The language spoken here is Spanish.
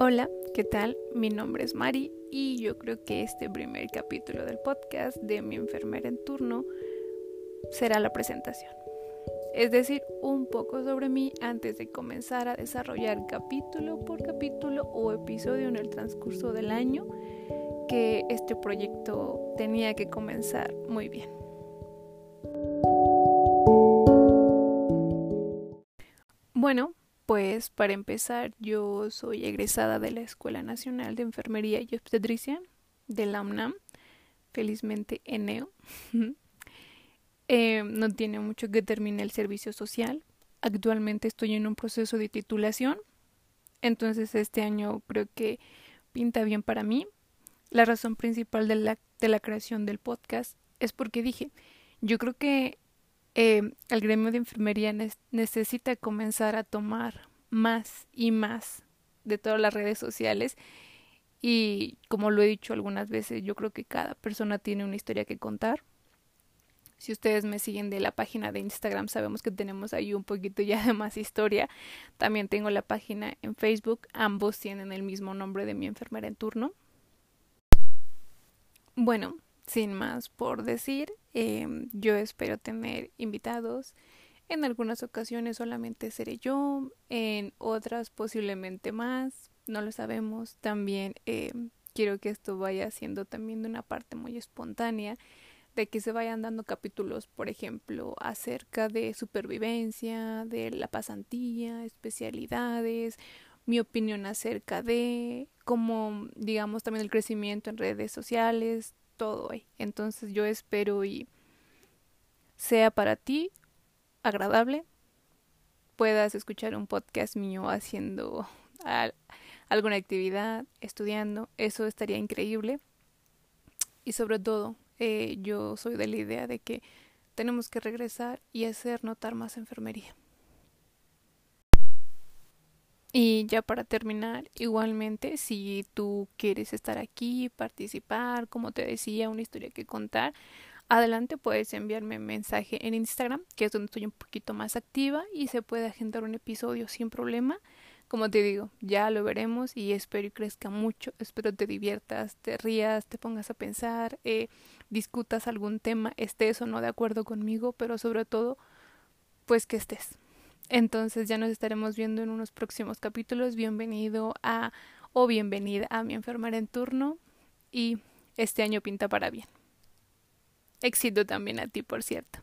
Hola, ¿qué tal? Mi nombre es Mari y yo creo que este primer capítulo del podcast de mi enfermera en turno será la presentación. Es decir, un poco sobre mí antes de comenzar a desarrollar capítulo por capítulo o episodio en el transcurso del año que este proyecto tenía que comenzar muy bien. Bueno, pues para empezar, yo soy egresada de la Escuela Nacional de Enfermería y Obstetricia de la UNAM, felizmente ENEO. eh, no tiene mucho que terminar el servicio social. Actualmente estoy en un proceso de titulación, entonces este año creo que pinta bien para mí. La razón principal de la, de la creación del podcast es porque dije, yo creo que eh, el gremio de enfermería necesita comenzar a tomar más y más de todas las redes sociales y como lo he dicho algunas veces, yo creo que cada persona tiene una historia que contar. Si ustedes me siguen de la página de Instagram, sabemos que tenemos ahí un poquito ya de más historia. También tengo la página en Facebook, ambos tienen el mismo nombre de mi enfermera en turno. Bueno, sin más por decir, em, yo espero tener invitados. En algunas ocasiones solamente seré yo, en otras posiblemente más, no lo sabemos. También em, quiero que esto vaya siendo también de una parte muy espontánea, de que se vayan dando capítulos, por ejemplo, acerca de supervivencia, de la pasantía, especialidades, mi opinión acerca de cómo, digamos, también el crecimiento en redes sociales, todo ahí. Entonces yo espero y sea para ti agradable, puedas escuchar un podcast mío haciendo alguna actividad, estudiando, eso estaría increíble. Y sobre todo, eh, yo soy de la idea de que tenemos que regresar y hacer notar más enfermería. Y ya para terminar, igualmente, si tú quieres estar aquí, participar, como te decía, una historia que contar, adelante puedes enviarme un mensaje en Instagram, que es donde estoy un poquito más activa y se puede agendar un episodio sin problema. Como te digo, ya lo veremos y espero y crezca mucho, espero te diviertas, te rías, te pongas a pensar, eh, discutas algún tema, estés o no de acuerdo conmigo, pero sobre todo, pues que estés. Entonces ya nos estaremos viendo en unos próximos capítulos. Bienvenido a o bienvenida a mi enfermera en turno y este año pinta para bien. Éxito también a ti, por cierto.